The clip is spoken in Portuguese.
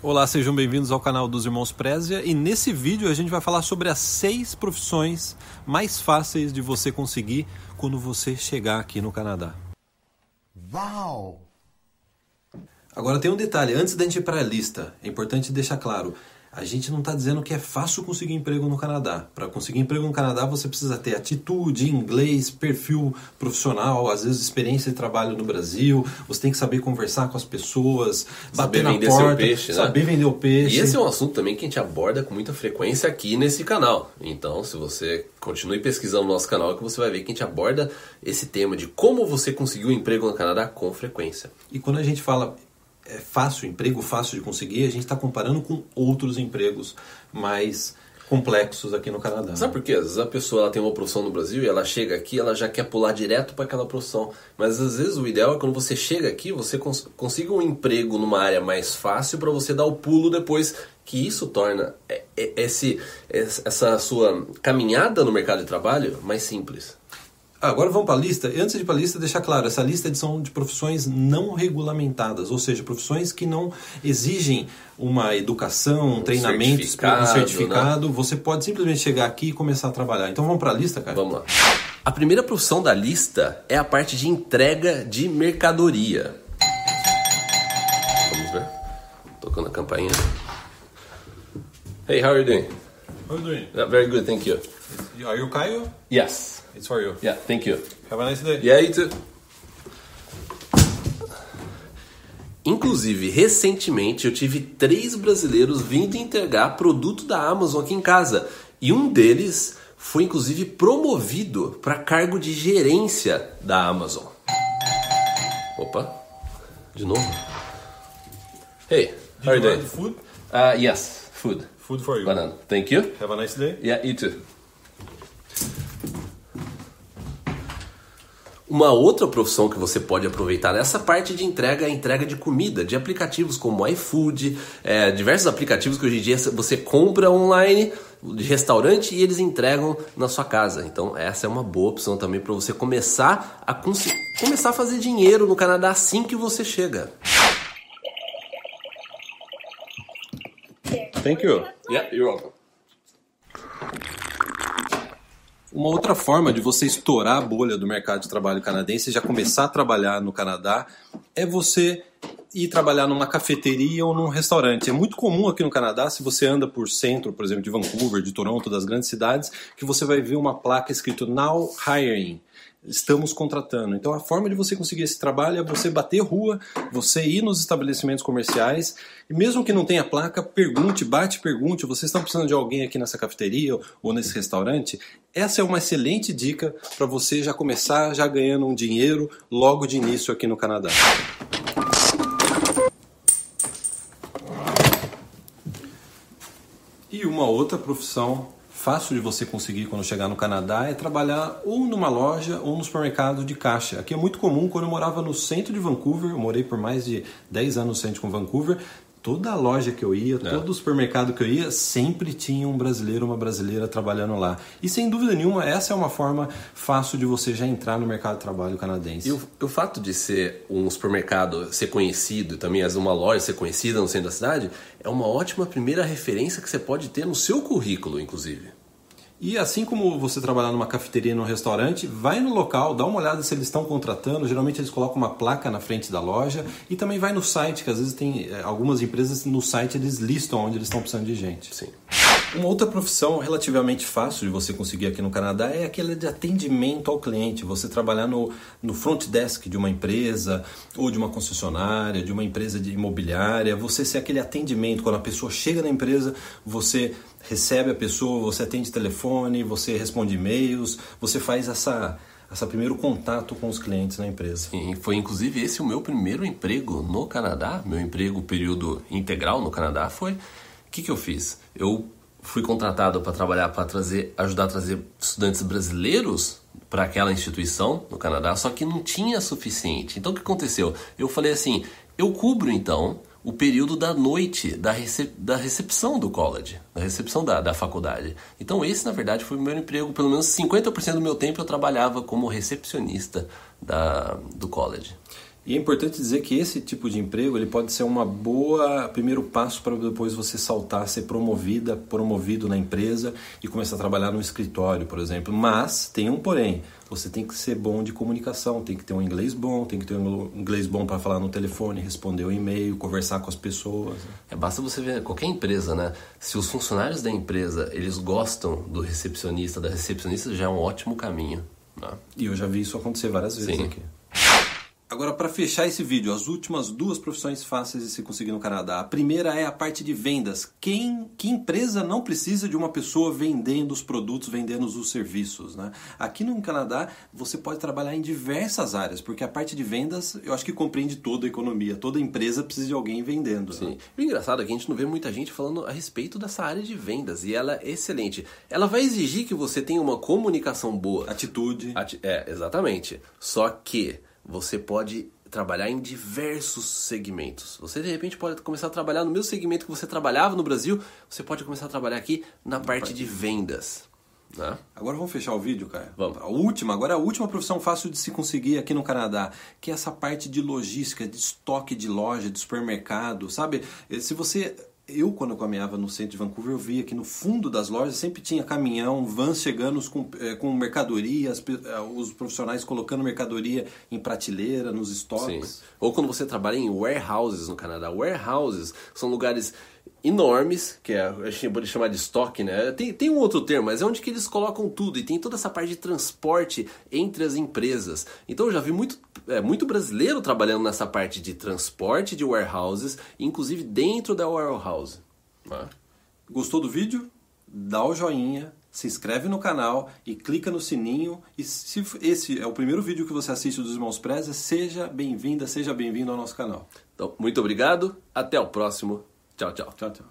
Olá, sejam bem-vindos ao canal dos Irmãos Prézia e nesse vídeo a gente vai falar sobre as seis profissões mais fáceis de você conseguir quando você chegar aqui no Canadá. Uau! Agora tem um detalhe, antes da gente ir para a lista, é importante deixar claro, a gente não está dizendo que é fácil conseguir emprego no Canadá. Para conseguir emprego no Canadá, você precisa ter atitude, inglês, perfil profissional, às vezes experiência de trabalho no Brasil. Você tem que saber conversar com as pessoas, saber bater na vender porta, seu peixe, né? saber vender o peixe. E esse é um assunto também que a gente aborda com muita frequência aqui nesse canal. Então, se você continue pesquisando no nosso canal, que você vai ver que a gente aborda esse tema de como você conseguiu um emprego no Canadá com frequência. E quando a gente fala é fácil, emprego fácil de conseguir, a gente está comparando com outros empregos mais complexos aqui no Canadá. Sabe por quê? Às vezes a pessoa ela tem uma profissão no Brasil e ela chega aqui ela já quer pular direto para aquela profissão. Mas às vezes o ideal é quando você chega aqui, você cons consiga um emprego numa área mais fácil para você dar o pulo depois que isso torna esse, essa sua caminhada no mercado de trabalho mais simples. Agora vamos para a lista. Antes de ir para a lista, deixar claro, essa lista são de profissões não regulamentadas, ou seja, profissões que não exigem uma educação, um, um treinamento, certificado, um certificado. Né? Você pode simplesmente chegar aqui e começar a trabalhar. Então vamos para a lista, cara? Vamos lá. A primeira profissão da lista é a parte de entrega de mercadoria. Vamos ver. Tocando a campainha. Hey, how are you doing? How are you doing? Yeah, very good, thank you. Are you Caio? Yes. It's for you. Yeah, thank you. Have a nice day. Yeah, you too. Inclusive, recentemente eu tive três brasileiros vindo entregar produto da Amazon aqui em casa. E um deles foi inclusive promovido para cargo de gerência da Amazon. Opa, de novo. Hey, how are you doing? food? Uh, yes, food. Food for you. Banana. Thank you. Have a nice day. Yeah, you too. Uma outra profissão que você pode aproveitar nessa parte de entrega é a entrega de comida, de aplicativos como iFood, é, diversos aplicativos que hoje em dia você compra online de restaurante e eles entregam na sua casa. Então essa é uma boa opção também para você começar a começar a fazer dinheiro no Canadá assim que você chega. Thank you. Yeah, you're welcome. Uma outra forma de você estourar a bolha do mercado de trabalho canadense já começar a trabalhar no Canadá é você ir trabalhar numa cafeteria ou num restaurante. É muito comum aqui no Canadá, se você anda por centro, por exemplo, de Vancouver, de Toronto, das grandes cidades, que você vai ver uma placa escrito Now Hiring estamos contratando. Então a forma de você conseguir esse trabalho é você bater rua, você ir nos estabelecimentos comerciais e mesmo que não tenha placa, pergunte, bate, pergunte, vocês estão precisando de alguém aqui nessa cafeteria ou nesse restaurante? Essa é uma excelente dica para você já começar já ganhando um dinheiro logo de início aqui no Canadá. E uma outra profissão fácil de você conseguir quando chegar no Canadá é trabalhar ou numa loja ou no supermercado de caixa. Aqui é muito comum, quando eu morava no centro de Vancouver, eu morei por mais de 10 anos no centro de Vancouver, toda loja que eu ia, é. todo supermercado que eu ia, sempre tinha um brasileiro, uma brasileira trabalhando lá. E sem dúvida nenhuma, essa é uma forma fácil de você já entrar no mercado de trabalho canadense. E o, o fato de ser um supermercado ser conhecido, também as uma loja ser conhecida no centro da cidade, é uma ótima primeira referência que você pode ter no seu currículo, inclusive. E assim como você trabalhar numa cafeteria, num restaurante, vai no local, dá uma olhada se eles estão contratando. Geralmente eles colocam uma placa na frente da loja e também vai no site, que às vezes tem eh, algumas empresas no site eles listam onde eles estão precisando de gente. Sim. Uma outra profissão relativamente fácil de você conseguir aqui no Canadá é aquela de atendimento ao cliente. Você trabalhar no, no front desk de uma empresa ou de uma concessionária, de uma empresa de imobiliária. Você ser aquele atendimento. Quando a pessoa chega na empresa, você recebe a pessoa, você atende telefone, você responde e-mails, você faz essa esse primeiro contato com os clientes na empresa. Sim, foi inclusive esse o meu primeiro emprego no Canadá, meu emprego período integral no Canadá foi o que, que eu fiz? Eu fui contratado para trabalhar para trazer, ajudar a trazer estudantes brasileiros para aquela instituição no Canadá, só que não tinha suficiente. Então o que aconteceu? Eu falei assim, eu cubro então o período da noite da, recep da recepção do college, da recepção da, da faculdade. Então esse, na verdade, foi o meu emprego. Pelo menos 50% do meu tempo eu trabalhava como recepcionista da, do college. E é importante dizer que esse tipo de emprego ele pode ser uma boa primeiro passo para depois você saltar, ser promovida, promovido na empresa e começar a trabalhar no escritório, por exemplo. Mas tem um porém, você tem que ser bom de comunicação, tem que ter um inglês bom, tem que ter um inglês bom para falar no telefone, responder o e-mail, conversar com as pessoas. É, basta você ver qualquer empresa, né? Se os funcionários da empresa eles gostam do recepcionista, da recepcionista, já é um ótimo caminho. Né? E eu já vi isso acontecer várias vezes Sim. aqui. Agora, para fechar esse vídeo, as últimas duas profissões fáceis de se conseguir no Canadá. A primeira é a parte de vendas. Quem, que empresa não precisa de uma pessoa vendendo os produtos, vendendo os serviços? Né? Aqui no Canadá, você pode trabalhar em diversas áreas, porque a parte de vendas, eu acho que compreende toda a economia. Toda empresa precisa de alguém vendendo. Né? Sim. Né? O engraçado é que a gente não vê muita gente falando a respeito dessa área de vendas, e ela é excelente. Ela vai exigir que você tenha uma comunicação boa. Atitude. Ati é, exatamente. Só que você pode trabalhar em diversos segmentos. Você de repente pode começar a trabalhar no mesmo segmento que você trabalhava no Brasil, você pode começar a trabalhar aqui na parte de vendas. Né? Agora vamos fechar o vídeo, cara. Vamos. A última, agora é a última profissão fácil de se conseguir aqui no Canadá, que é essa parte de logística, de estoque de loja, de supermercado, sabe? Se você eu, quando eu caminhava no centro de Vancouver, eu via que no fundo das lojas sempre tinha caminhão, vans chegando com, é, com mercadoria, é, os profissionais colocando mercadoria em prateleira, nos estoques. Sim. Ou quando você trabalha em warehouses no Canadá. Warehouses são lugares enormes, que é, a gente pode chamar de estoque, né? Tem, tem um outro termo, mas é onde que eles colocam tudo e tem toda essa parte de transporte entre as empresas. Então eu já vi muito, é, muito brasileiro trabalhando nessa parte de transporte de warehouses, inclusive dentro da warehouse. Né? Gostou do vídeo? Dá o joinha, se inscreve no canal e clica no sininho. E se esse é o primeiro vídeo que você assiste dos Irmãos Preza, seja bem-vinda, seja bem-vindo ao nosso canal. Então, muito obrigado, até o próximo 叫叫叫叫。